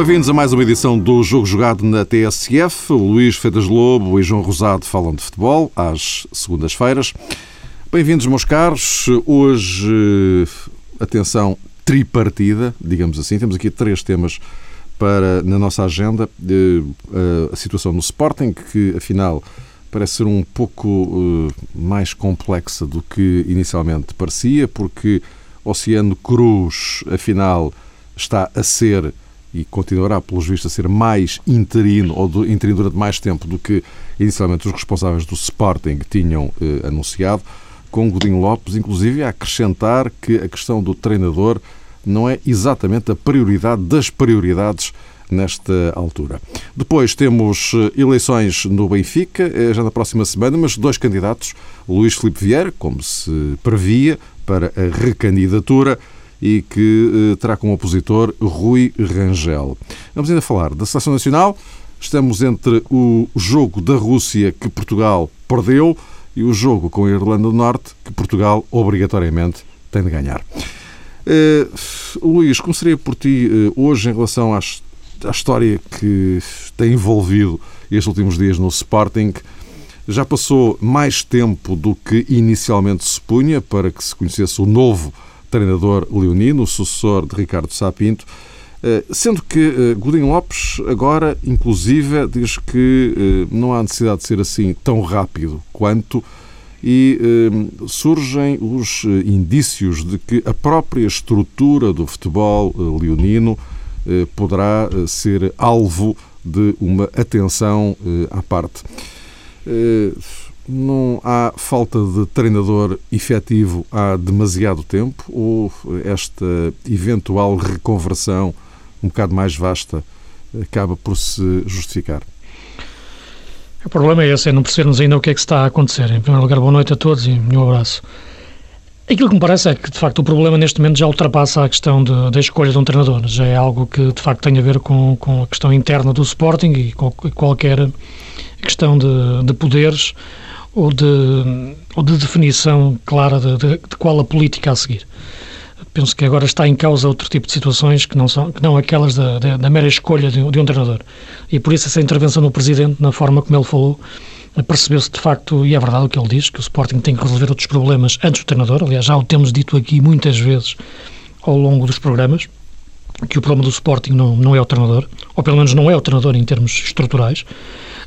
Bem-vindos a mais uma edição do Jogo Jogado na TSF. O Luís Feitas Lobo e João Rosado falam de futebol às segundas-feiras. Bem-vindos, meus caros. Hoje, atenção, tripartida, digamos assim. Temos aqui três temas para na nossa agenda. A situação no Sporting, que afinal parece ser um pouco mais complexa do que inicialmente parecia, porque Oceano Cruz, afinal, está a ser e continuará, pelos vistos, a ser mais interino ou do, interino durante mais tempo do que inicialmente os responsáveis do Sporting tinham eh, anunciado, com Godinho Lopes, inclusive, a acrescentar que a questão do treinador não é exatamente a prioridade das prioridades nesta altura. Depois temos eh, eleições no Benfica, eh, já na próxima semana, mas dois candidatos, Luís Filipe Vieira, como se previa, para a recandidatura, e que eh, terá como opositor Rui Rangel. Vamos ainda falar da Seleção Nacional. Estamos entre o jogo da Rússia que Portugal perdeu e o jogo com a Irlanda do Norte que Portugal obrigatoriamente tem de ganhar. Uh, Luís, começaria por ti uh, hoje em relação às, à história que tem envolvido estes últimos dias no Sporting. Já passou mais tempo do que inicialmente se punha para que se conhecesse o novo treinador leonino, o sucessor de Ricardo Sapinto, eh, sendo que eh, Godinho Lopes agora, inclusive, diz que eh, não há necessidade de ser assim tão rápido quanto e surgem os indícios de que a própria estrutura do futebol leonino poderá ser alvo de uma atenção à parte não há falta de treinador efetivo há demasiado tempo ou esta eventual reconversão um bocado mais vasta acaba por se justificar? O problema é esse, é não percebermos ainda o que é que está a acontecer. Em primeiro lugar, boa noite a todos e um abraço. Aquilo que me parece é que, de facto, o problema neste momento já ultrapassa a questão da escolha de um treinador. Já é algo que, de facto, tem a ver com, com a questão interna do Sporting e com qualquer questão de, de poderes ou de, ou de definição clara de, de, de, qual a política a seguir. Penso que agora está em causa outro tipo de situações que não são que não aquelas da, da, da mera escolha de, de, um treinador. E por isso essa intervenção do Presidente, na forma como ele falou, percebeu-se de facto, e é verdade o que ele diz, que o Sporting tem que resolver outros problemas antes do treinador. Aliás, já o temos dito aqui muitas vezes ao longo dos programas, que o problema do Sporting não, não é o treinador, ou pelo menos não é o treinador em termos estruturais,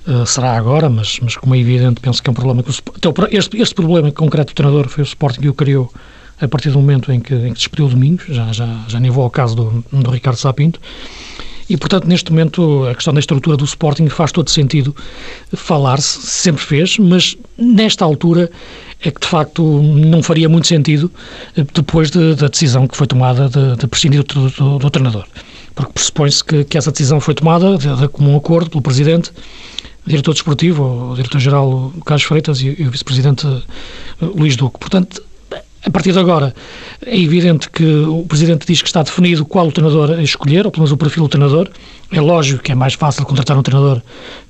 uh, será agora, mas, mas como é evidente, penso que é um problema que o, então, este, este problema concreto do treinador foi o Sporting que o criou a partir do momento em que, em que despediu o Domingos, já, já, já nem vou ao caso do, do Ricardo Sapinto, e, portanto, neste momento, a questão da estrutura do Sporting faz todo sentido falar-se, sempre fez, mas nesta altura é que, de facto, não faria muito sentido eh, depois de, da decisão que foi tomada de, de prescindir do, do, do treinador. Porque pressupõe-se que, que, essa decisão foi tomada de, de comum acordo pelo Presidente diretor desportivo, o diretor-geral Carlos Freitas e, e o vice-presidente eh, Luís Duque. Portanto, a partir de agora, é evidente que o Presidente diz que está definido qual o treinador a escolher, ou pelo menos o perfil do treinador. É lógico que é mais fácil contratar um treinador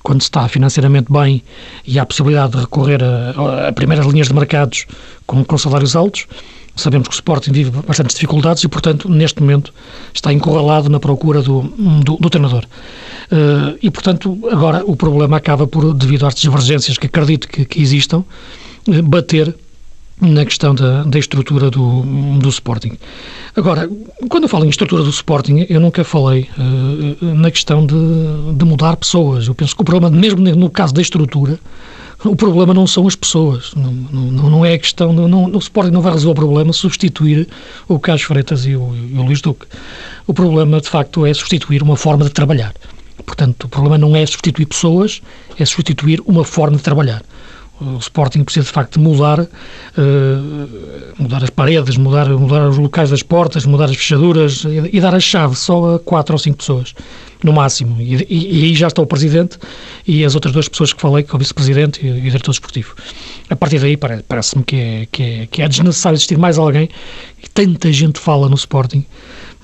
quando se está financeiramente bem e há a possibilidade de recorrer a, a primeiras linhas de mercados com, com salários altos. Sabemos que o Sporting vive bastantes dificuldades e, portanto, neste momento está encurralado na procura do, do, do treinador. Uh, e, portanto, agora o problema acaba por, devido às divergências que acredito que, que existam, uh, bater na questão da, da estrutura do, do Sporting. Agora, quando eu falo em estrutura do Sporting, eu nunca falei uh, na questão de, de mudar pessoas. Eu penso que o problema, mesmo no caso da estrutura, o problema não são as pessoas, não, não, não é a questão, não, o Sporting não vai resolver o problema substituir o Carlos Freitas e o, e o Luís Duque. O problema, de facto, é substituir uma forma de trabalhar. Portanto, o problema não é substituir pessoas, é substituir uma forma de trabalhar. O Sporting precisa de facto mudar, uh, mudar as paredes, mudar, mudar os locais das portas, mudar as fechaduras e, e, dar a chave só a quatro ou cinco pessoas, no máximo. E, e, e, aí já está o Presidente e as outras duas pessoas que falei, que é o Vice-Presidente e, o Diretor Desportivo. A partir daí parece-me que é, que, é, que é desnecessário existir mais alguém. E tanta gente fala no Sporting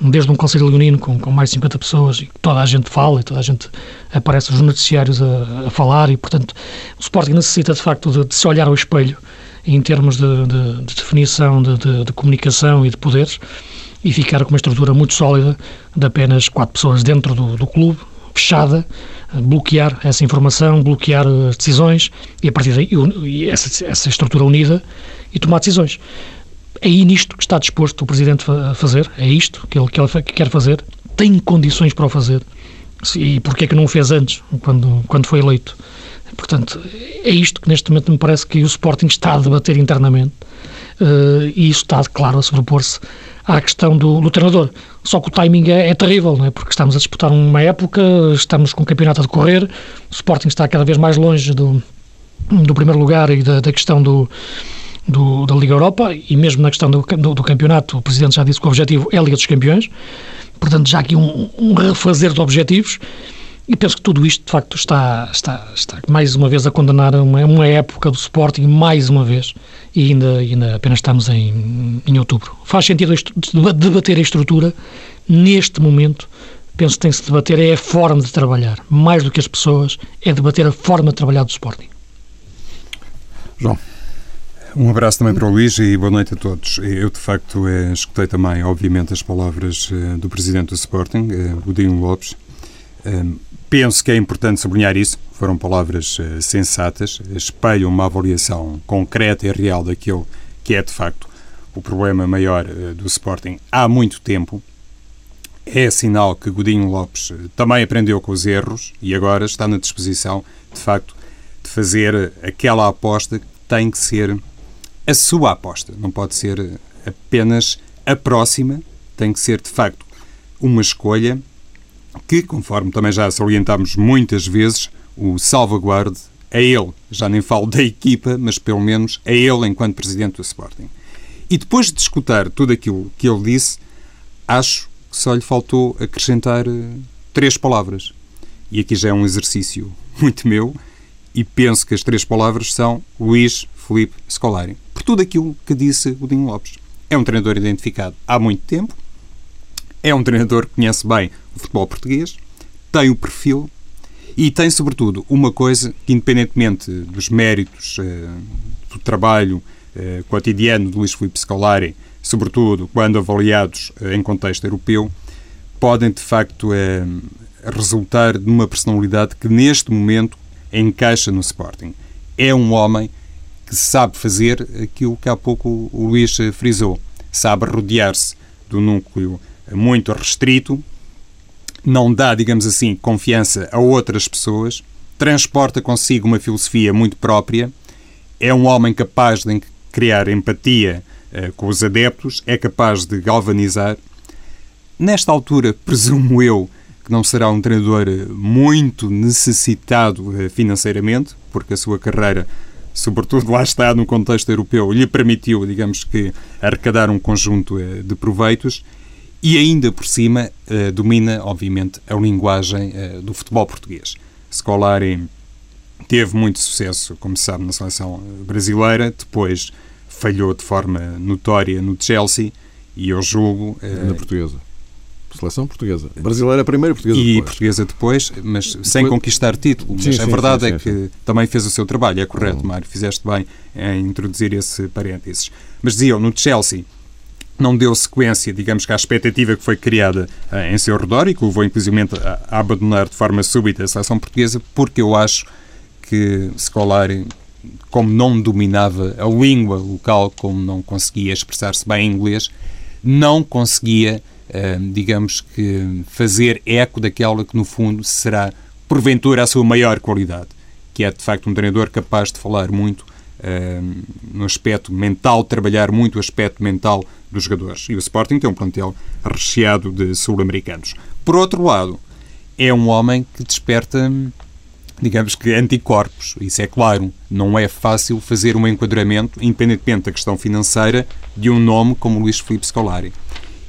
desde um Conselho Leonino com, com mais de 50 pessoas, e toda a gente fala e toda a gente aparece nos noticiários a, a falar, e portanto o Sporting necessita de facto de, de se olhar ao espelho em termos de, de, de definição de, comunicação e de poderes, e ficar com uma estrutura muito sólida de apenas quatro pessoas dentro do, do clube, fechada, bloquear essa informação, bloquear as decisões e a partir daí essa, essa estrutura unida e tomar decisões. É nisto que está disposto o Presidente a fazer, é isto que ele, que ele quer fazer, tem condições para o fazer. E porquê é que não o fez antes, quando, quando foi eleito? Portanto, é isto que neste momento me parece que o Sporting está a debater internamente uh, e isso está, claro, a sobrepor-se à questão do, do, treinador. Só que o timing é, é terrível, não é? porque estamos a disputar uma época, estamos com o campeonato a decorrer, o Sporting está cada vez mais longe do, do primeiro lugar e da, da questão do, do, da Liga Europa e mesmo na questão do, do, do, campeonato, o Presidente já disse que o objetivo é a Liga dos Campeões, portanto já aqui um, um refazer de objetivos e penso que tudo isto, de facto, está, está, está mais uma vez a condenar uma, uma época do Sporting, mais uma vez, e ainda, ainda apenas estamos em, em outubro. Faz sentido debater a estrutura neste momento. Penso que tem-se de debater é a forma de trabalhar. Mais do que as pessoas, é debater a forma de trabalhar do Sporting. João. Um abraço também para o Luís e boa noite a todos. Eu, de facto, eh, escutei também, obviamente, as palavras eh, do Presidente do Sporting, eh, o Dinho Lopes. Penso que é importante sublinhar isso. Foram palavras sensatas, espelham uma avaliação concreta e real daquilo que é, de facto, o problema maior do Sporting há muito tempo. É sinal que Godinho Lopes também aprendeu com os erros e agora está na disposição, de facto, de fazer aquela aposta que tem que ser a sua aposta. Não pode ser apenas a próxima, tem que ser, de facto, uma escolha que, conforme também já salientámos muitas vezes, o salvaguarde é ele, já nem falo da equipa, mas pelo menos é ele enquanto presidente do Sporting. E depois de escutar tudo aquilo que ele disse, acho que só lhe faltou acrescentar uh, três palavras. E aqui já é um exercício muito meu, e penso que as três palavras são Luís Felipe Scolari. Por tudo aquilo que disse o Dinho Lopes. É um treinador identificado há muito tempo, é um treinador que conhece bem o futebol português, tem o perfil e tem, sobretudo, uma coisa que, independentemente dos méritos eh, do trabalho eh, cotidiano de Luís Filipe Scolari, sobretudo quando avaliados eh, em contexto europeu, podem, de facto, resultar de uma personalidade que, neste momento, encaixa no Sporting. É um homem que sabe fazer aquilo que há pouco o Luís frisou. Sabe rodear-se do núcleo muito restrito, não dá, digamos assim, confiança a outras pessoas, transporta consigo uma filosofia muito própria, é um homem capaz de criar empatia uh, com os adeptos, é capaz de galvanizar. Nesta altura, presumo eu que não será um treinador muito necessitado uh, financeiramente, porque a sua carreira, sobretudo lá está no contexto europeu, lhe permitiu, digamos que, arrecadar um conjunto uh, de proveitos e ainda por cima uh, domina, obviamente, a linguagem uh, do futebol português. Scolari teve muito sucesso, como se sabe, na seleção eh, brasileira, depois falhou de forma notória no Chelsea e eu julgo... Na portuguesa. Seleção portuguesa. Brasileira primeiro, portuguesa depois. E portuguesa depois, mas depois... sem conquistar título. Mas sim, a verdade sim, sim, é que também fez o seu trabalho, é correto, Mário. Fizeste bem em introduzir esse parênteses. Mas diziam, no Chelsea não deu sequência, digamos que à expectativa que foi criada uh, em seu redor e que levou inclusive a, abandonar de forma súbita a seleção portuguesa, porque eu acho que Scolari, como não dominava a língua local, como não conseguia expressar-se bem em inglês, não conseguia, digamos que, fazer eco daquela que no fundo será, porventura, a sua maior qualidade, que é de facto um treinador capaz de falar muito no aspecto mental, trabalhar muito o aspecto mental dos jogadores. E o Sporting tem um plantel recheado de sul-americanos. Por outro lado, é um homem que desperta, digamos que, anticorpos. Isso é claro. Não é fácil fazer um enquadramento, independentemente da questão financeira, de um nome como Luís Filipe Scolari.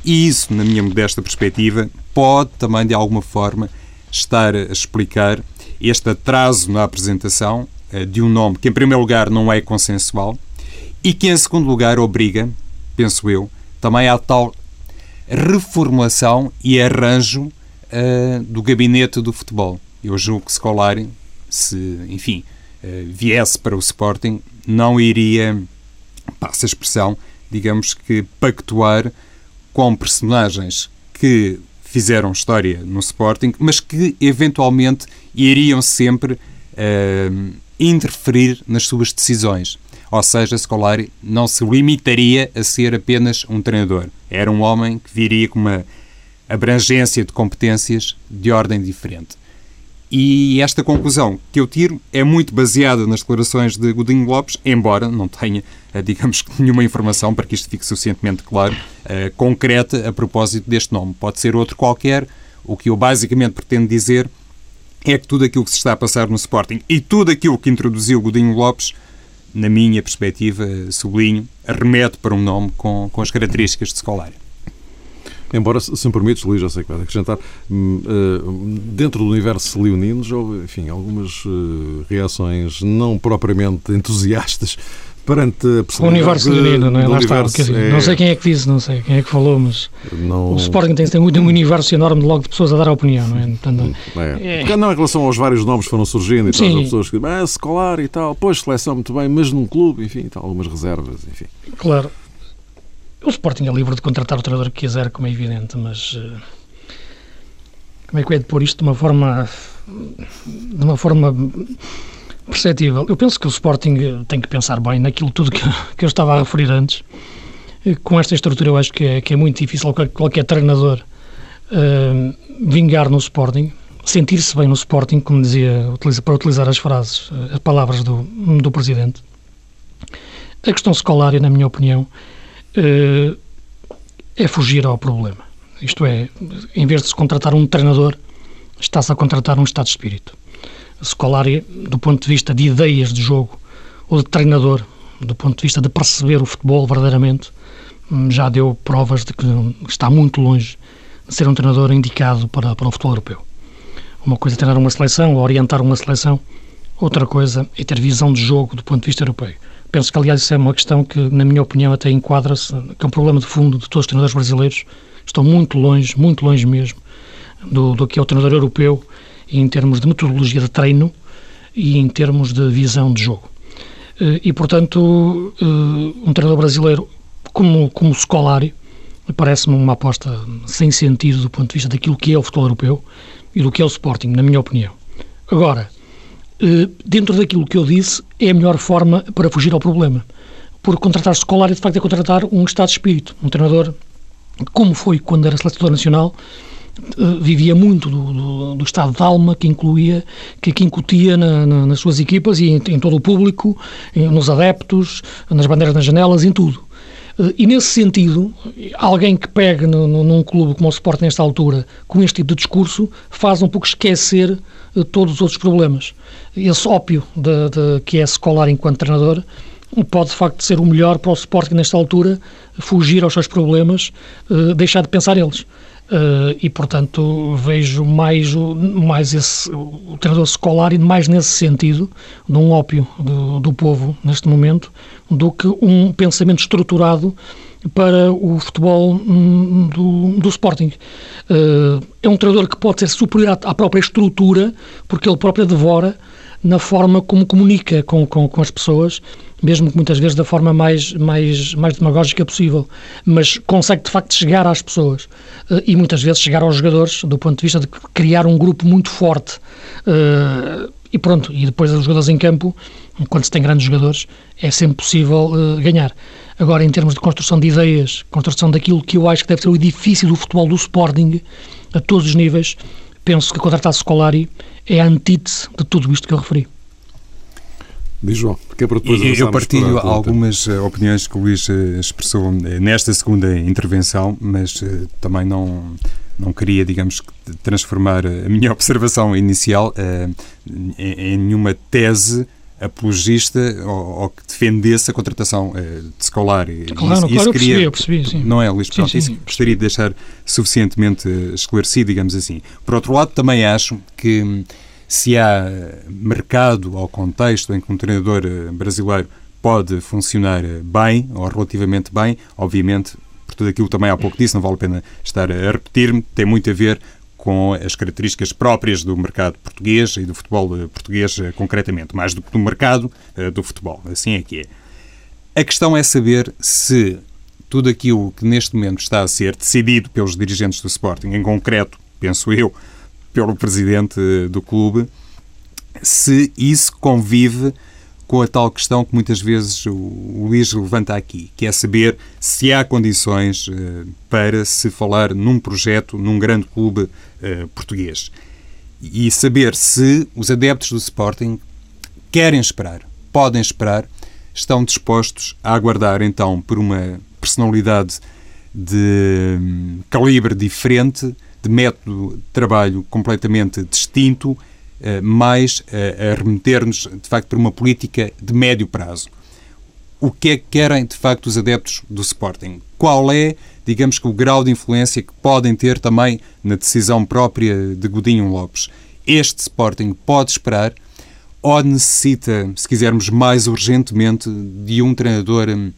E isso, na minha modesta perspectiva, pode também, de alguma forma, estar a explicar este atraso na apresentação eh, de um nome que, em primeiro lugar, não é consensual e que, em segundo lugar, obriga, penso eu, também à tal reformulação e arranjo uh, do gabinete do futebol. Eu julgo que Scolari, se, enfim, uh, viesse para o Sporting, não iria, passa a expressão, digamos que pactuar com personagens que fizeram história no Sporting, mas que eventualmente iriam sempre uh, interferir nas suas decisões. Ou seja, Scolari não se limitaria a ser apenas um treinador. Era um homem que viria com uma abrangência de competências de ordem diferente. E esta conclusão que eu tiro é muito baseada nas declarações de Godinho Lopes, embora não tenha, eh, digamos nenhuma informação, para que isto fique suficientemente claro, uh, concreta a propósito deste nome. Pode ser outro qualquer. O que eu basicamente pretendo dizer é que tudo aquilo que se está a passar no Sporting e tudo aquilo que introduziu Godinho Lopes, na minha perspectiva, sublinho, remete para um nome com, com as características de Scolari. Embora, se me permites, Luís, já sei que vai acrescentar, hum, hum, dentro do universo leoninos houve, enfim, algumas eh, reações não propriamente entusiastas perante a O universo leonino, não é? Lá está. É... Não sei quem é que disse, não sei quem é que falou, mas não... o Sporting tem, tem um universo enorme de logo de pessoas a dar a opinião, não é? Portanto, é. é... Não, em relação aos vários nomes que foram surgindo e tal, as pessoas que dizem, ah, escolar e tal, pois, seleção muito bem, mas num clube, enfim, tal, algumas reservas, enfim. Claro. O Sporting é livre de contratar o treinador que quiser, como é evidente, mas uh, como é que é de pôr isto de uma forma de uma forma perceptível? Eu penso que o Sporting eh, tem que pensar bem naquilo tudo que, que eu estava a referir antes. Eh, com esta estrutura eu acho que é, que é muito difícil qualquer, treinador uh, vingar no Sporting, sentir-se bem no Sporting, como dizia, para utilizar as frases, as palavras do, do Presidente. A questão escolar, na minha opinião, eh, é fugir ao problema. Isto é, em vez de se contratar um treinador, está-se a contratar um estado de espírito. Scolari, do ponto de vista de ideias de jogo ou de treinador, do ponto de vista de perceber o futebol verdadeiramente, hum, já deu provas de que está muito longe de ser um treinador indicado para, para o futebol europeu. Uma coisa é treinar uma seleção ou orientar uma seleção, outra coisa é ter visão de jogo do ponto de vista europeu. Penso que, aliás, isso é uma questão que, na minha opinião, até enquadra-se, que é um problema de fundo de todos os treinadores brasileiros. Estão muito longe, muito longe mesmo, do, do que é o treinador europeu em termos de metodologia de treino e em termos de visão de jogo. Eh, e, portanto, eh, um treinador brasileiro como, como Scolari parece-me uma aposta sem sentido do ponto de vista daquilo que é o futebol europeu e do que é o Sporting, na minha opinião. Agora, dentro daquilo que eu disse, é a melhor forma para fugir ao problema. Porque contratar escolar é, de facto, é contratar um estado de espírito, um treinador, como foi quando era selecionador nacional, eh, vivia muito do, do, do, estado de alma que incluía, que, que incutia na, na, nas suas equipas e em, em, todo o público, nos adeptos, nas bandeiras nas janelas, em tudo. Eh, e nesse sentido, alguém que pegue no, no, num clube como o Sport nesta altura, com este tipo de discurso, faz um pouco esquecer todos os outros problemas. Esse ópio de, de, que é escolar enquanto treinador pode de facto ser o melhor para o Sporting nesta altura, fugir aos seus problemas, uh, deixar de pensar eles. Uh, e portanto vejo mais, mais esse, o treinador escolar e mais nesse sentido, de um ópio do, do povo neste momento, do que um pensamento estruturado para o futebol hum, do, do Sporting. Uh, é um treinador que pode ser superior à, própria estrutura, porque ele próprio devora na forma como comunica com, com, com, as pessoas, mesmo que muitas vezes da forma mais, mais, mais demagógica possível, mas consegue de facto chegar às pessoas uh, e muitas vezes chegar aos jogadores do ponto de vista de criar um grupo muito forte. Uh, e pronto, e depois os jogadores em campo, quando se tem grandes jogadores, é sempre possível ganhar. Agora, em termos de construção de ideias, construção daquilo que eu acho que deve ser o edifício do futebol do Sporting, a todos os níveis, penso que contratar Scolari é a antítese de tudo isto que eu referi. Diz João, que é para depois Eu partilho algumas uh, opiniões que o Luís uh, expressou uh, nesta segunda intervenção, mas também não, não queria, digamos, transformar a minha observação inicial em, em nenhuma tese apologista ou, ou, que defendesse a contratação uh, de Scolari. Claro, isso, claro, isso eu queria, percebi, eu percebi, sim. Não é, Luís? Sim, Pronto, sim, isso gostaria de deixar suficientemente esclarecido, digamos assim. Por outro lado, também acho que hum, se há mercado ou contexto em que um treinador eh, brasileiro pode funcionar eh, bem ou relativamente bem, obviamente, por tudo aquilo que também há pouco disse, não vale a pena estar a repetir-me, tem muito a ver com as características próprias do mercado português e do futebol eh, português eh, concretamente, mais do que do mercado eh, do futebol. Assim é que é. A questão é saber se tudo aquilo que neste momento está a ser decidido pelos dirigentes do Sporting, em concreto, penso eu, pelo presidente do clube, se isso convive com a tal questão que muitas vezes o Luís levanta aqui, que é saber se há condições uh, para se falar num projeto, num grande clube uh, português. E saber se os adeptos do Sporting querem esperar, podem esperar, estão dispostos a aguardar então por uma personalidade de um, calibre diferente, de método de trabalho completamente distinto eh, mais a remeter-nos, de facto, para uma política de médio prazo. O que é que querem, de facto, os adeptos do Sporting? Qual é, digamos que, o grau de influência que podem ter também na decisão própria de Godinho Lopes? Este Sporting pode esperar ou necessita, se quisermos mais urgentemente, de um treinador, hum,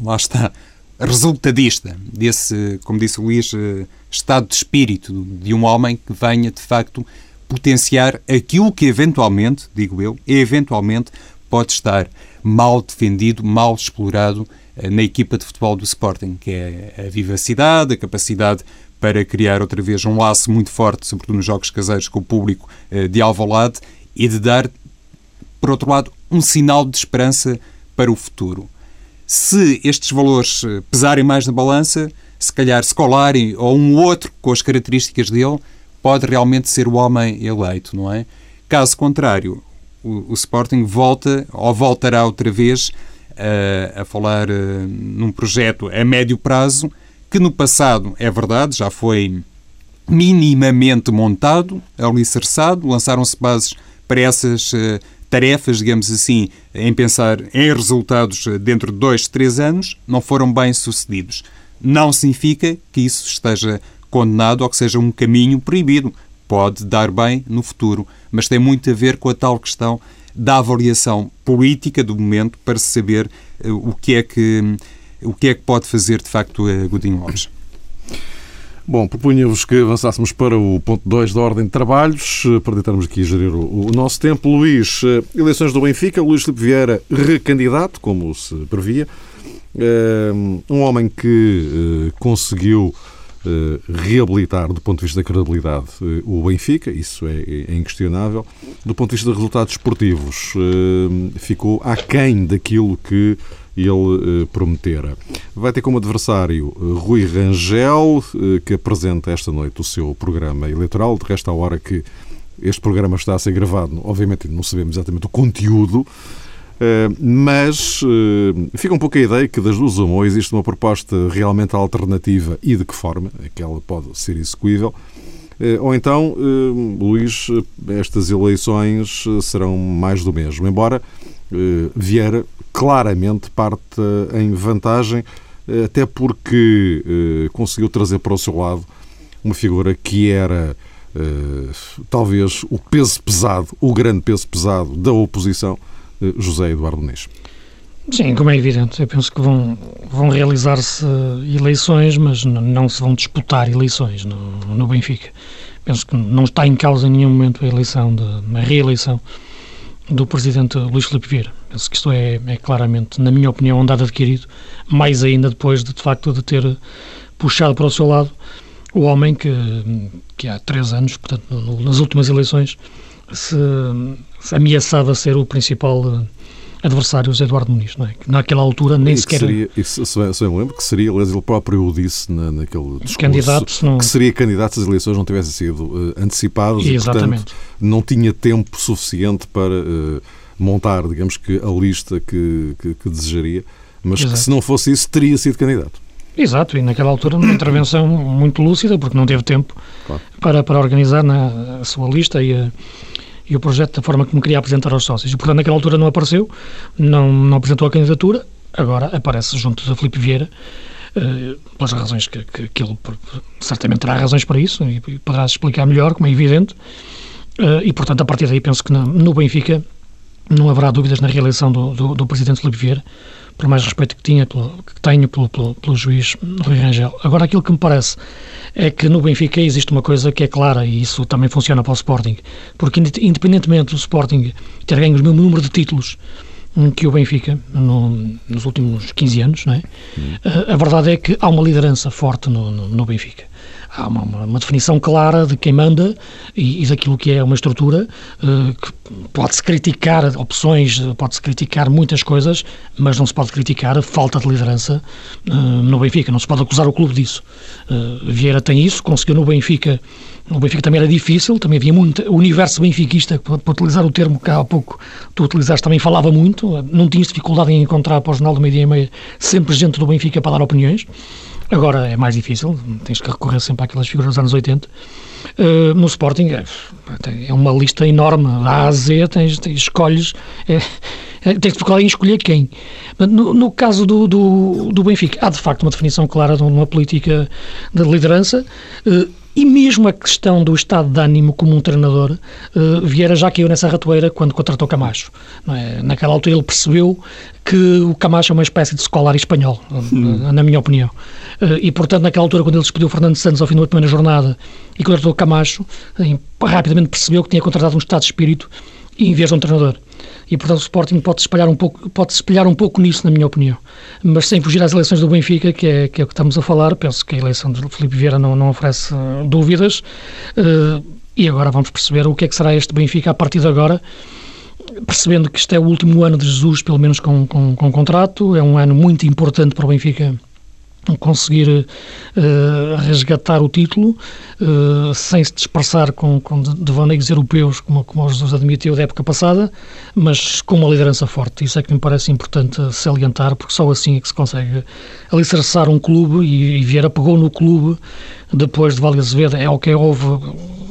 lá está, resultadista, desse, como disse o Luís, eh, estado de espírito de um homem que venha, de facto, potenciar aquilo que eventualmente, digo eu, eventualmente pode estar mal defendido, mal explorado eh, na equipa de futebol do Sporting, que é a vivacidade, a capacidade para criar outra vez um laço muito forte, sobretudo nos jogos caseiros com o público eh, de Alvalade e de dar, por outro lado, um sinal de esperança para o futuro. Se estes valores eh, pesarem mais na balança, se calhar Scolari ou um outro com as características dele pode realmente ser o homem eleito, não é? Caso contrário, o, o Sporting volta ou voltará outra vez uh, a falar uh, num projeto a médio prazo que no passado, é verdade, já foi minimamente montado, alicerçado, lançaram-se bases para essas uh, tarefas, digamos assim, em pensar em resultados dentro de dois, três anos, não foram bem sucedidos. Não significa que isso esteja condenado ou que seja um caminho proibido. Pode dar bem no futuro, mas tem muito a ver com a tal questão da avaliação política do momento para saber uh, o que é que o que é que pode fazer de facto a Godinho Lopes. Bom, propunha-vos que avançássemos para o ponto 2 da ordem de trabalhos, eh, para tentarmos aqui gerir o, o, nosso tempo. Luís, eh, eleições do Benfica, Luís Filipe Vieira recandidato, como se previa. Um homem que conseguiu eh, reabilitar, do ponto de vista da credibilidade, eh, o Benfica, isso é, é, inquestionável. Do ponto de vista de resultados esportivos, eh, ficou aquém daquilo que ele prometera. Vai ter como adversário Rui Rangel, que apresenta esta noite o seu programa eleitoral. De resto, à hora que este programa está a ser gravado, obviamente não sabemos exatamente o conteúdo, eh, mas eh, fica um pouco a ideia que das duas uma, ou existe uma proposta realmente alternativa e de que forma é que ela pode ser execuível, eh, ou então, Luís, estas eleições serão mais do mesmo, embora Vieira claramente parte em vantagem, até porque conseguiu trazer para o seu lado uma figura que era talvez o peso pesado, o grande peso pesado da oposição, José Eduardo Muniz. Sim, como é evidente, eu penso que vão, vão realizar-se eleições, mas não se vão disputar eleições no, no Benfica. Penso que não está em causa em nenhum momento a eleição, de, a reeleição do presidente Luís Filipe Vieira. Penso que isto é, é claramente, na minha opinião, um dado adquirido, mais ainda depois de, de facto, de ter puxado para o seu lado o homem que, que há três anos, portanto, nas últimas eleições, se ameaçava ser o principal eh, adversário, o Eduardo Muniz, não é? Que naquela altura nem sequer... Seria, isso, se eu me lembro que seria, aliás, ele próprio o disse na, naquele discurso, candidato, não... que seria candidato se as eleições não tivessem sido uh, antecipadas Exatamente. e, portanto, não tinha tempo suficiente para uh, montar, digamos que, a lista que, que, que desejaria, mas Exato. que se não fosse isso, teria sido candidato. Exato, e naquela altura uma intervenção muito lúcida, porque não teve tempo claro. para, para organizar na, a sua lista e a e o projeto da forma como queria apresentar aos sócios. E, portanto, naquela altura não apareceu, não, não apresentou a candidatura, agora aparece junto de Filipe Vieira, uh, pelas razões que, que, que, ele certamente terá razões para isso e, poderá explicar melhor, como é evidente. Uh, e, portanto, a partir daí penso que no, Benfica não haverá dúvidas na reeleição do, do, do presidente Filipe Vieira por mais respeito que, tinha, pelo, que tenho pelo, pelo, pelo juiz Rui Rangel. Agora, aquilo que me parece é que no Benfica existe uma coisa que é clara e isso também funciona para o Sporting, porque independentemente do Sporting ter ganho o mesmo número de títulos que o Benfica no, nos últimos 15 anos, é? A, a verdade é que há uma liderança forte no, no, no Benfica há uma, uma, definição clara de quem manda e, e daquilo que é uma estrutura uh, que pode-se criticar opções, pode-se criticar muitas coisas, mas não se pode criticar a falta de liderança uh, no Benfica, não se pode acusar o clube disso. Uh, Vieira tem isso, conseguiu no Benfica o Benfica também era difícil, também havia muito. O universo benfiquista, para, utilizar o termo que há pouco tu utilizaste, também falava muito. Não tinhas dificuldade em encontrar para o jornal do meio-dia e meia sempre gente do Benfica para dar opiniões. Agora é mais difícil, tens que recorrer sempre àquelas figuras dos anos 80. Uh, eh, no Sporting é, é, uma lista enorme, da A a Z, tens, tens escolhes, é, é, tens dificuldade em escolher quem. No, no caso do, do, do, Benfica, há de facto uma definição clara de uma política de liderança. Uh, e mesmo a questão do estado de ânimo como um treinador, uh, Vieira já caiu nessa ratoeira quando contratou Camacho. É? Naquela altura ele percebeu que o Camacho é uma espécie de escolar espanhol, hum. na minha opinião. Uh, e, portanto, naquela altura, quando ele despediu o Fernando Santos ao fim da primeira jornada e contratou Camacho, rapidamente percebeu que tinha contratado um estado de espírito em vez de um treinador e portanto o Sporting pode espalhar um pouco, pode se espelhar um pouco nisso, na minha opinião. Mas sem fugir às eleições do Benfica, que é, que é o que estamos a falar, penso que a eleição de Felipe Vieira não, não oferece uh, dúvidas. Uh, e agora vamos perceber o que é que será este Benfica a partir de agora percebendo que este é o último ano de Jesus, pelo menos com, com, com contrato, é um ano muito importante para o Benfica conseguir uh, resgatar o título uh, sem se dispersar com, com devaneios europeus como, como os admitiu da época passada, mas com uma liderança forte. Isso é que me parece importante salientar, porque só assim é que se consegue alicerçar um clube e, e Vieira pegou no clube depois de Vale Azevedo. É o que houve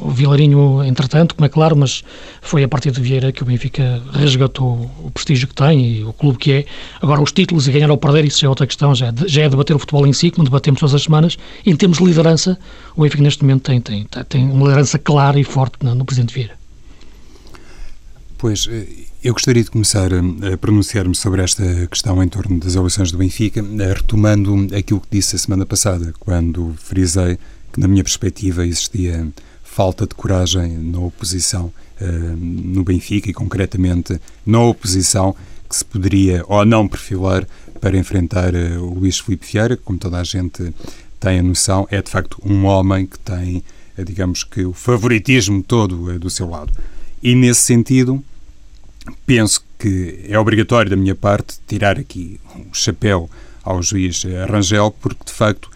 o Vilarinho, entretanto, como é claro, mas foi a partir de Vieira que o Benfica resgatou o prestígio que tem e o clube que é. Agora, os títulos e ganhar ou perder, isso é outra questão, já é, já é debater o futebol em si, como debatemos todas as semanas. Em termos de liderança, o Benfica neste momento tem, tem, tem uma liderança clara e forte no, no Presidente Vieira. Pois, eh, eu gostaria de começar a pronunciar-me sobre esta questão em torno das eleições do Benfica, eh, retomando aquilo que disse a semana passada, quando frisei que, na minha perspectiva, existia falta de coragem na oposição uh, no Benfica e, concretamente, na oposição que se poderia ou não perfilar para enfrentar uh, o Luís Filipe Vieira, como toda a gente tem a noção, é de facto um homem que tem, uh, digamos que, o favoritismo todo do seu lado. E, nesse sentido, penso que é obrigatório da minha parte tirar aqui o chapéu ao juiz Rangel, porque de facto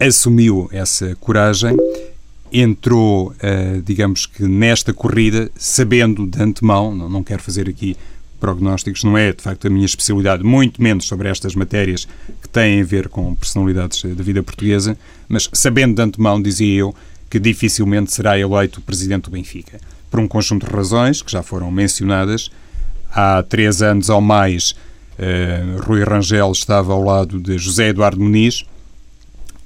assumiu essa coragem entrou, uh, digamos que nesta corrida, sabendo de antemão, não, não quero fazer aqui prognósticos, não é de facto a minha especialidade, muito menos sobre estas matérias que têm a ver com personalidades da vida portuguesa, mas sabendo de antemão, dizia eu, que dificilmente será eleito presidente do Benfica. Por um conjunto de razões que já foram mencionadas. Há três anos ou mais, uh, Rui Rangel estava ao lado de José Eduardo Muniz.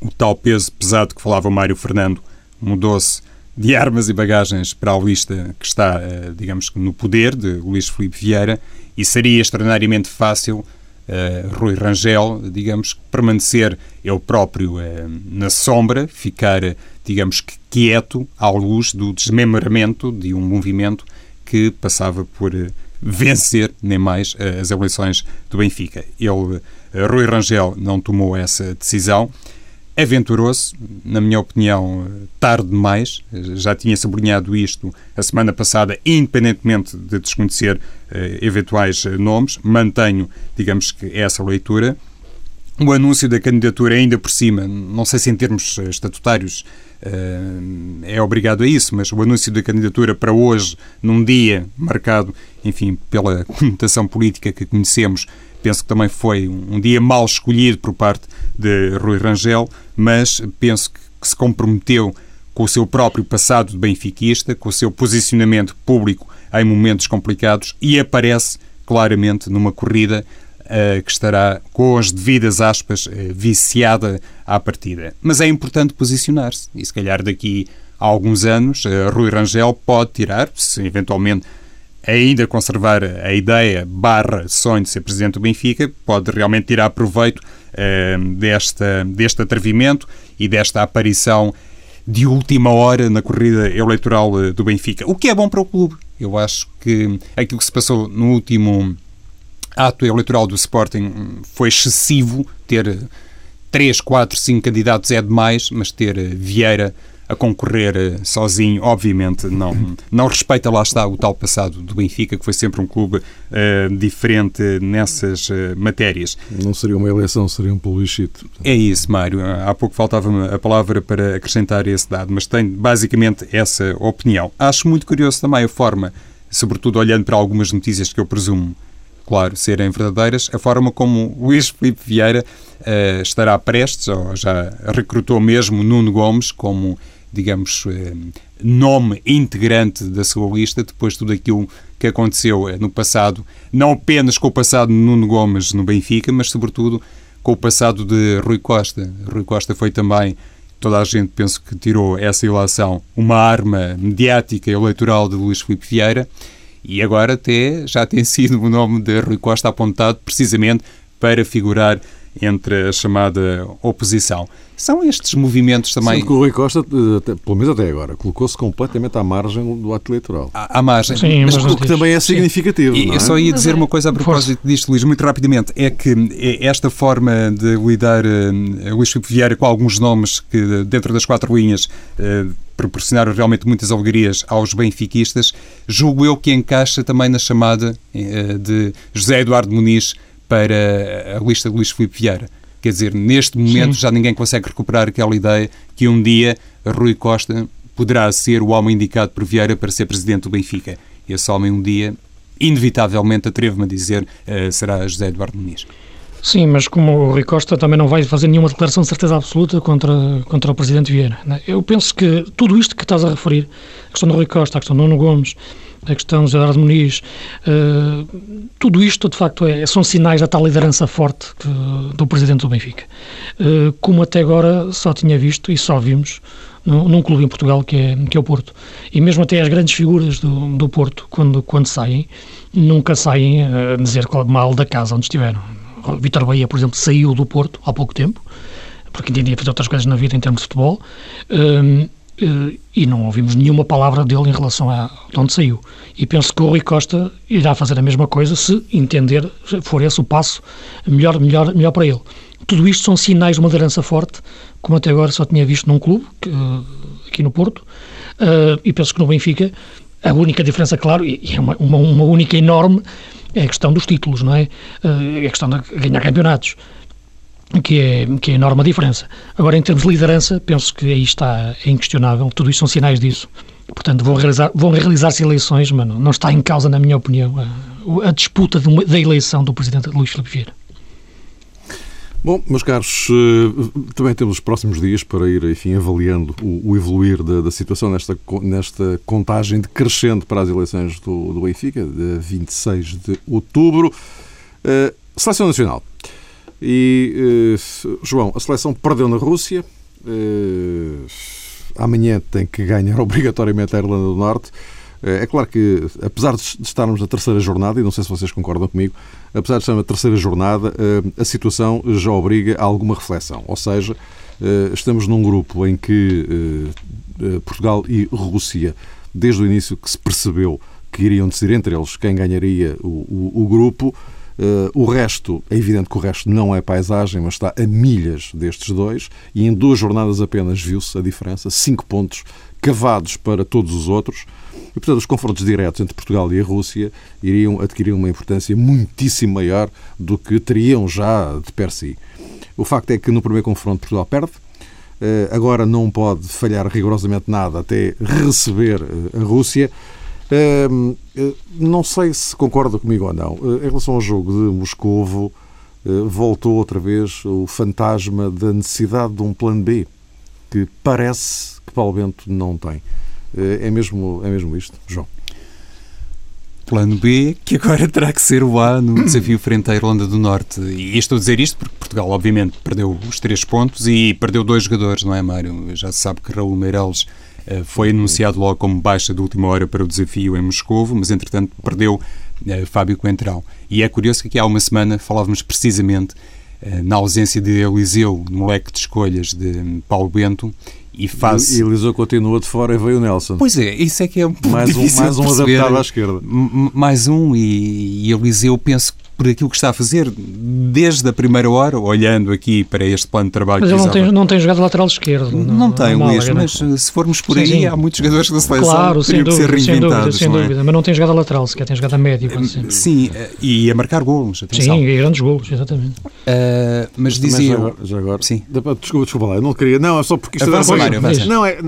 O tal peso pesado que falava o Mário Fernando mudou-se de armas e bagagens para a lista que está, eh, digamos que, no poder de Luís Filipe Vieira e seria extraordinariamente fácil uh, Rui Rangel, digamos, permanecer ele próprio uh, na sombra, ficar, digamos que, quieto à luz do desmembramento de um movimento que passava por uh, vencer, nem mais, as eleições do Benfica. Ele, Rui Rangel, não tomou essa decisão aventurou-se, na minha opinião, tarde demais. Já tinha sublinhado isto a semana passada, independentemente de desconhecer uh, eventuais uh, nomes. Mantenho, digamos que, essa leitura. O anúncio da candidatura, ainda por cima, não sei se em termos eh, estatutários uh, é obrigado a isso, mas o anúncio da candidatura para hoje, num dia marcado, enfim, pela conotação política que conhecemos, penso que também foi um dia mal escolhido por parte de Rui Rangel, mas penso que, se comprometeu com o seu próprio passado de benfiquista, com o seu posicionamento público em momentos complicados e aparece claramente numa corrida que estará, com as devidas aspas, uh, viciada à partida. Mas é importante posicionar-se e, se calhar, daqui a alguns anos, uh, Rui Rangel pode tirar, se eventualmente ainda conservar a ideia barra sonho de ser presidente do Benfica, pode realmente tirar proveito desta, deste atrevimento e desta aparição de última hora na corrida eleitoral do Benfica, o que é bom para o clube. Eu acho que aquilo que se passou no último ato eleitoral do Sporting foi excessivo, ter 3, 4, 5 candidatos é demais, mas ter Vieira a concorrer eh, sozinho, obviamente não, não respeita, lá está, o tal passado do Benfica, que foi sempre um clube uh, diferente nessas uh, matérias. Não seria uma eleição, seria um plebiscito. É isso, Mário. Há pouco faltava-me a palavra para acrescentar esse dado, mas tenho basicamente essa opinião. Acho muito curioso também a forma, sobretudo olhando para algumas notícias que eu presumo claro, serem verdadeiras, a forma como Luís Filipe Vieira uh, estará prestes, ou já recrutou mesmo Nuno Gomes como digamos, eh, nome integrante da sua lista, depois de tudo aquilo que aconteceu eh, no passado, não apenas com o passado de Nuno Gomes no Benfica, mas sobretudo com o passado de Rui Costa. Rui Costa foi também, toda a gente penso que tirou essa ilação, uma arma mediática eleitoral de Luís Filipe Vieira, e agora até já tem sido o nome de Rui Costa apontado precisamente para figurar entre a chamada oposição. São estes movimentos também. Sendo que o Rui Costa, até, pelo menos até agora, colocou-se completamente à margem do ato eleitoral. À, à margem. Sim, mas, mas o que também é significativo. E, é? Eu só ia dizer uma coisa a propósito disto, Luís, muito rapidamente. É que esta forma de lidar uh, Luís Filipe Vieira com alguns nomes que, dentro das quatro linhas, uh, proporcionaram realmente muitas alegrias aos benfiquistas, julgo eu que encaixa também na chamada uh, de José Eduardo Muniz para a lista de Luís Filipe Vieira. Quer dizer, neste momento Sim. já ninguém consegue recuperar aquela ideia que um dia Rui Costa poderá ser o homem indicado por Vieira para ser presidente do Benfica. Esse homem um dia, inevitavelmente, atrevo-me a dizer, uh, será José Eduardo Muniz. Sim, mas como o Rui Costa também não vai fazer nenhuma declaração de certeza absoluta contra, contra o Presidente Vieira. Né? Eu penso que tudo isto que estás a referir, a questão do Rui Costa, a questão do Nuno Gomes, a questão de Gerardo Muniz, uh, tudo isto, de facto, é, são sinais da tal liderança forte que, do Presidente do Benfica. Uh, como até agora só tinha visto e só vimos num, num, clube em Portugal que é, que é o Porto. E mesmo até as grandes figuras do, do Porto, quando, quando saem, nunca saem a dizer mal da casa onde estiveram. Vitor Bahia, por exemplo, saiu do Porto há pouco tempo, porque entendia fazer outras coisas na vida em termos de futebol. Uh, eh, e não ouvimos nenhuma palavra dele em relação a onde saiu. E penso que o Rui Costa irá fazer a mesma coisa se entender, se for esse o passo melhor, melhor, melhor para ele. Tudo isto são sinais de uma liderança forte, como até agora só tinha visto num clube, que, eh, aqui no Porto, uh, e penso que no Benfica a única diferença, claro, e é uma, uma, uma única enorme, é a questão dos títulos, não é? Uh, é a questão de ganhar campeonatos que é, que é a enorme diferença. Agora, em termos de liderança, penso que aí está é inquestionável, tudo isto são sinais disso. Portanto, vão, realizar, vão realizar-se eleições, mas não, está em causa, na minha opinião, a, a disputa uma, da eleição do Presidente Luís Filipe Vieira. Bom, meus caros, eh, também temos os próximos dias para ir, enfim, avaliando o, o evoluir da, da, situação nesta, nesta contagem decrescente para as eleições do, do Benfica, de 26 de outubro. Uh, Seleção Nacional. E, uh, João, a seleção perdeu na Rússia. Uh, amanhã tem que ganhar obrigatoriamente a Irlanda do Norte. É claro que, apesar de estarmos na terceira jornada, e não sei se vocês concordam comigo, apesar de estar na terceira jornada, a situação já obriga a alguma reflexão. Ou seja, estamos num grupo em que Portugal e Rússia, desde o início que se percebeu que iriam decidir entre eles quem ganharia o, o, o grupo, o resto, é evidente que o resto não é paisagem, mas está a milhas destes dois, e em duas jornadas apenas viu-se a diferença, cinco pontos cavados para todos os outros. E, portanto, os confrontos diretos entre Portugal e a Rússia iriam adquirir uma importância muitíssimo maior do que teriam já de per si. O facto é que no primeiro confronto Portugal perde, eh, agora não pode falhar rigorosamente nada até receber eh, a Rússia. Ehm, eh, não sei se concorda comigo ou não. Eh, em relação ao jogo de Moscovo, eh, voltou outra vez o fantasma da necessidade de um plano B, que parece que Paulo Bento não tem. É mesmo, é mesmo isto, João? Plano B, que agora terá que ser o A no desafio frente à Irlanda do Norte. E estou a dizer isto porque Portugal, obviamente, perdeu os três pontos e perdeu dois jogadores, não é, Mário? Já se sabe que Raul Meireles foi anunciado logo como baixa de última hora para o desafio em Moscovo, mas entretanto perdeu eh, Fábio Coentrão. E é curioso que aqui há uma semana falávamos precisamente eh, na ausência de Eliseu, no leque de escolhas de Paulo Bento, e faz... E Eliseu continua de fora e veio o Nelson. Pois é, isso é que é um mais um, mais um adaptado à esquerda. Mais um, e, e Eliseu penso por aquilo que está a fazer desde a primeira hora, olhando aqui para este plano de trabalho. Mas ele não tem, não tem jogado lateral esquerdo. Não, não tem, Luís, mas se formos por sim, aí, sim. há muitos jogadores da seleção claro, que teriam que ser reinventados. Sem dúvida, sem dúvida, mas não tem jogado lateral, sequer tem jogado a médio. Sim, e a marcar golos, atenção. Sim, e grandes golos, exatamente. Uh, mas dizia... Já, já agora, sim. Desculpa, desculpa lá, eu não queria... Não, é só porque isto... Avança, Mário, avança. Não, é,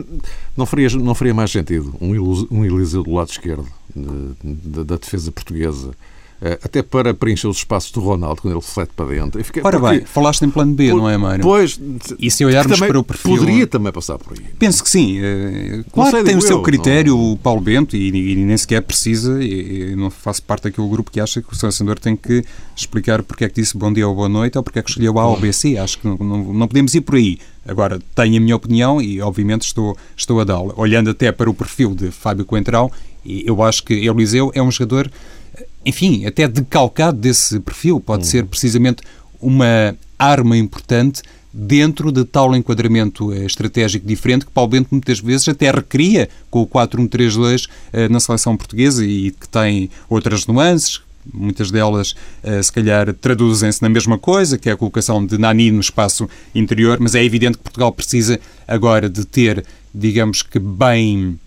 não, faria, não faria mais sentido um, um Eliseu do lado esquerdo de, da defesa portuguesa até para preencher os espaços do Ronaldo quando ele flete para dentro. Fiquei, Ora porque, bem, falaste em plano B, por, não é, Mário? Pois, e se olharmos para o perfil... Poderia também passar por aí. Penso que sim. Eh, claro que tem o seu eu, critério, não... o Paulo Bento, e, e, nem sequer precisa, e, e, não faço parte daquele grupo que acha que o selecionador tem que explicar porque é que disse bom dia ou boa noite ou porque é que escolheu A ou B, C. Acho que não, não, não podemos ir por aí. Agora, tenho a minha opinião e, obviamente, estou, estou a dá-la. Olhando até para o perfil de Fábio Coentrão, eu acho que Eliseu é um jogador enfim, até decalcado desse perfil. Pode uhum. ser precisamente uma arma importante dentro de tal enquadramento eh, estratégico diferente que Paulo Bento muitas vezes até recria com o 4-1-3-2 eh, na seleção portuguesa e que tem outras nuances, muitas delas eh, se calhar traduzem-se na mesma coisa, que é a colocação de Nani no espaço interior, mas é evidente que Portugal precisa agora de ter, digamos que bem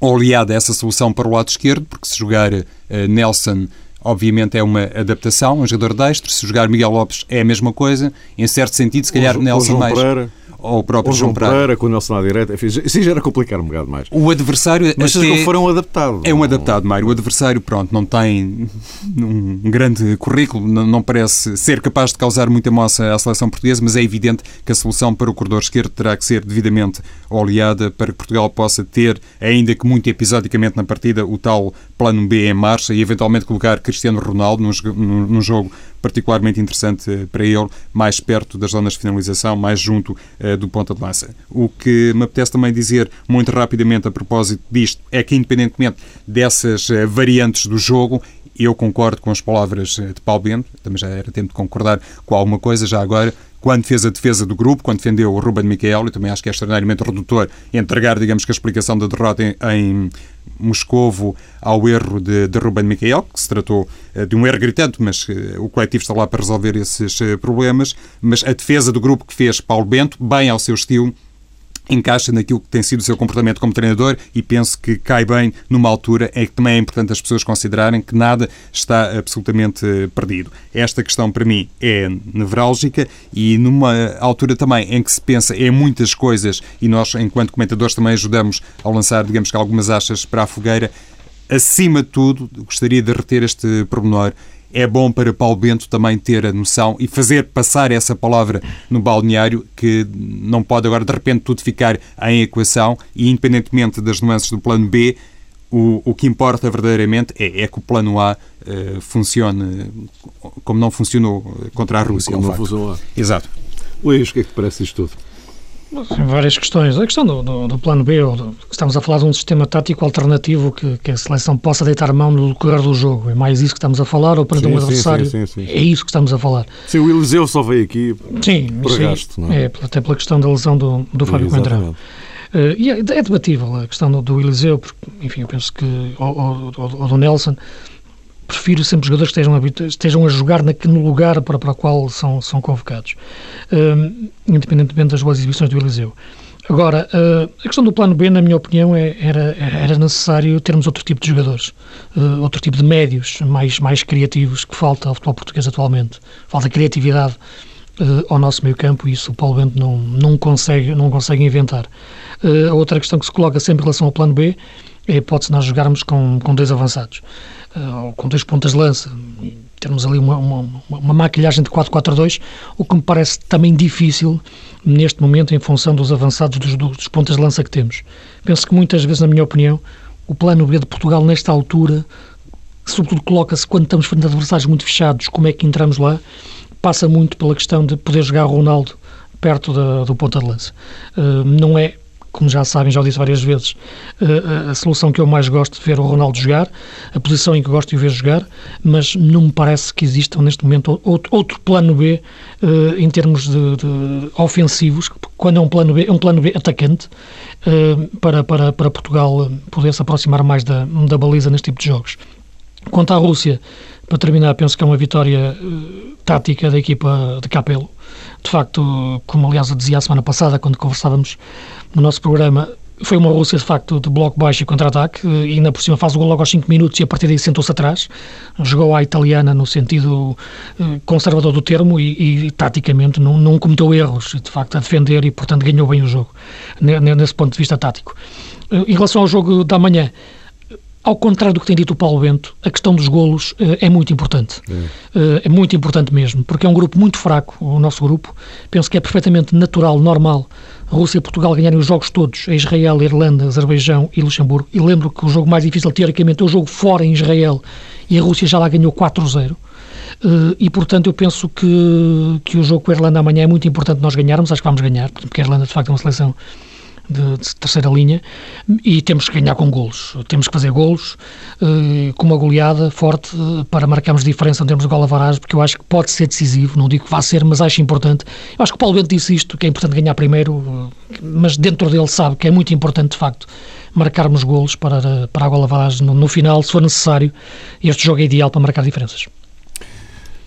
oleada essa solução para o lado esquerdo, porque se jogar uh, Nelson, obviamente é uma adaptação, um jogador destro, se jogar Miguel Lopes é a mesma coisa, em certo sentido, se calhar o, Nelson o mais. Pereira ou o próprio João Pereira. Pereira com o Nelson à direita. Sim, já era complicar um bocado mais. O adversário. Mas até... foram adaptados. É um adaptado, Mário. O adversário, pronto, não tem um grande currículo, não parece ser capaz de causar muita moça à seleção portuguesa, mas é evidente que a solução para o corredor esquerdo terá que ser devidamente oleada para que Portugal possa ter, ainda que muito episodicamente na partida, o tal plano B em marcha e eventualmente colocar Cristiano Ronaldo num, num jogo particularmente interessante eh, para ele, mais perto das zonas de finalização, mais junto uh, do ponta de lança. O que me apetece também dizer muito rapidamente a propósito disto é que, independentemente dessas uh, variantes do jogo, eu concordo com as palavras de Paulo Bento, também já era tempo de concordar com alguma coisa, já agora, quando fez a defesa do grupo, quando defendeu o Ruben Miquel, eu também acho que é extraordinariamente redutor entregar, digamos que a explicação da derrota em, em Moscovo ao erro de, de Ruben Miquel, que se tratou uh, de um erro gritante, mas uh, o coletivo está lá para resolver esses problemas, mas a defesa do grupo que fez Paulo Bento, bem ao seu estilo, encaixa naquilo que tem sido o seu comportamento como treinador e penso que cai bem numa altura em que também é importante as pessoas considerarem que nada está absolutamente perdido. Esta questão para mim é nevrálgica e numa altura também em que se pensa em muitas coisas e nós enquanto comentadores também ajudamos a lançar, digamos que algumas achas para a fogueira, acima de tudo, gostaria de reter este pormenor é bom para Paulo Bento também ter a noção e fazer passar essa palavra no balneário que não pode agora de repente tudo ficar em equação e independentemente das nuances do plano B, o, o que importa verdadeiramente é, é que o plano A uh, funcione como não funcionou contra a Rússia. Como é um não funcionou. Exato. Luís, o que é que te parece isto tudo? Várias questões. A questão do, do, do plano B, do, estamos a falar de um sistema tático alternativo que, que, a seleção possa deitar mão no decorrer do jogo. É mais isso que estamos a falar, ou para um adversário? Sim, sim, é isso que estamos a falar. Sim, o Eliseu só veio aqui sim, por sim, gasto, não é? é? Até pela questão da lesão do, do Fábio Coentrão. Uh, e é, é, debatível a questão do, do Eliseu, porque, enfim, eu penso que, ou, ou, ou do Nelson, prefiro sempre jogadores que estejam, estejam a jogar na, no lugar para, para o qual são, são convocados, uh, independentemente das boas exibições do Eliseu. Agora, uh, a questão do plano B, na minha opinião, é, era, era necessário termos outro tipo de jogadores, uh, outro tipo de médios mais, mais criativos que falta ao futebol português atualmente. Falta criatividade ao nosso meio campo e isso o Paulo Bento não, não, consegue, não consegue inventar. a outra questão que se coloca sempre em relação ao plano B é a hipótese de nós jogarmos com, com dois avançados. Eh, com dois pontas de lança, termos ali uma, uma, uma maquilhagem de 4-4-2, o que me parece também difícil neste momento em função dos avançados dos, dos pontas de lança que temos. Penso que muitas vezes, na minha opinião, o plano B de Portugal nesta altura, sobretudo coloca-se quando estamos frente a adversários muito fechados, como é que entramos lá, passa muito pela questão de poder jogar Ronaldo perto da, do ponta de lança. Uh, não é como já sabem, já o disse várias vezes, eh, a solução que eu mais gosto de ver o Ronaldo jogar, a posição em que gosto de o ver jogar, mas não me parece que exista neste momento outro, outro plano B eh, em termos de, de, ofensivos, quando é um plano B, é um plano B atacante, eh, para, para, para Portugal poder se aproximar mais da, da baliza neste tipo de jogos. Quanto à Rússia, Para terminar, penso que é uma vitória tática da equipa de Capelo. De facto, como aliás eu dizia a semana passada, quando conversávamos no nosso programa, foi uma Rússia, de facto, de bloco baixo e contra-ataque, e ainda por cima faz o gol logo aos 5 minutos e a partir daí sentou-se atrás. Jogou à italiana no sentido eh, conservador do termo e, e taticamente não, não, cometeu erros, de facto, a defender e, portanto, ganhou bem o jogo, nesse ponto de vista tático. Eh, em relação ao jogo da manhã, ao contrário do que tem dito o Paulo Bento, a questão dos golos uh, é muito importante. É. Uh, é. muito importante mesmo, porque é um grupo muito fraco, o nosso grupo. Penso que é perfeitamente natural, normal, Rússia e Portugal ganharem os jogos todos, a Israel, Irlanda, Azerbaijão e Luxemburgo. E lembro que o jogo mais difícil, teoricamente, é o jogo fora em Israel, e a Rússia já lá ganhou 4-0. Uh, eh, e, portanto, eu penso que, que o jogo com a Irlanda amanhã é muito importante nós ganharmos. Acho que vamos ganhar, porque a Irlanda, de facto, é uma seleção de, de, terceira linha e temos que ganhar com golos. Temos que fazer golos uh, com uma goleada forte uh, para marcarmos diferença em termos de gol avaragem, porque eu acho que pode ser decisivo, não digo que vá ser, mas acho importante. Eu acho que o Paulo Bento disse isto, que é importante ganhar primeiro, uh, mas dentro dele sabe que é muito importante, de facto, marcarmos golos para, para a gol avaragem no, no final, se for necessário. Este jogo é ideal para marcar diferenças.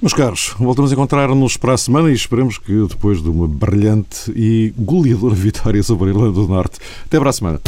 Meus caros, voltamos a encontrar-nos para a semana e esperemos que depois de uma brilhante e goleadora vitória sobre a Irlanda do Norte. Até para a semana.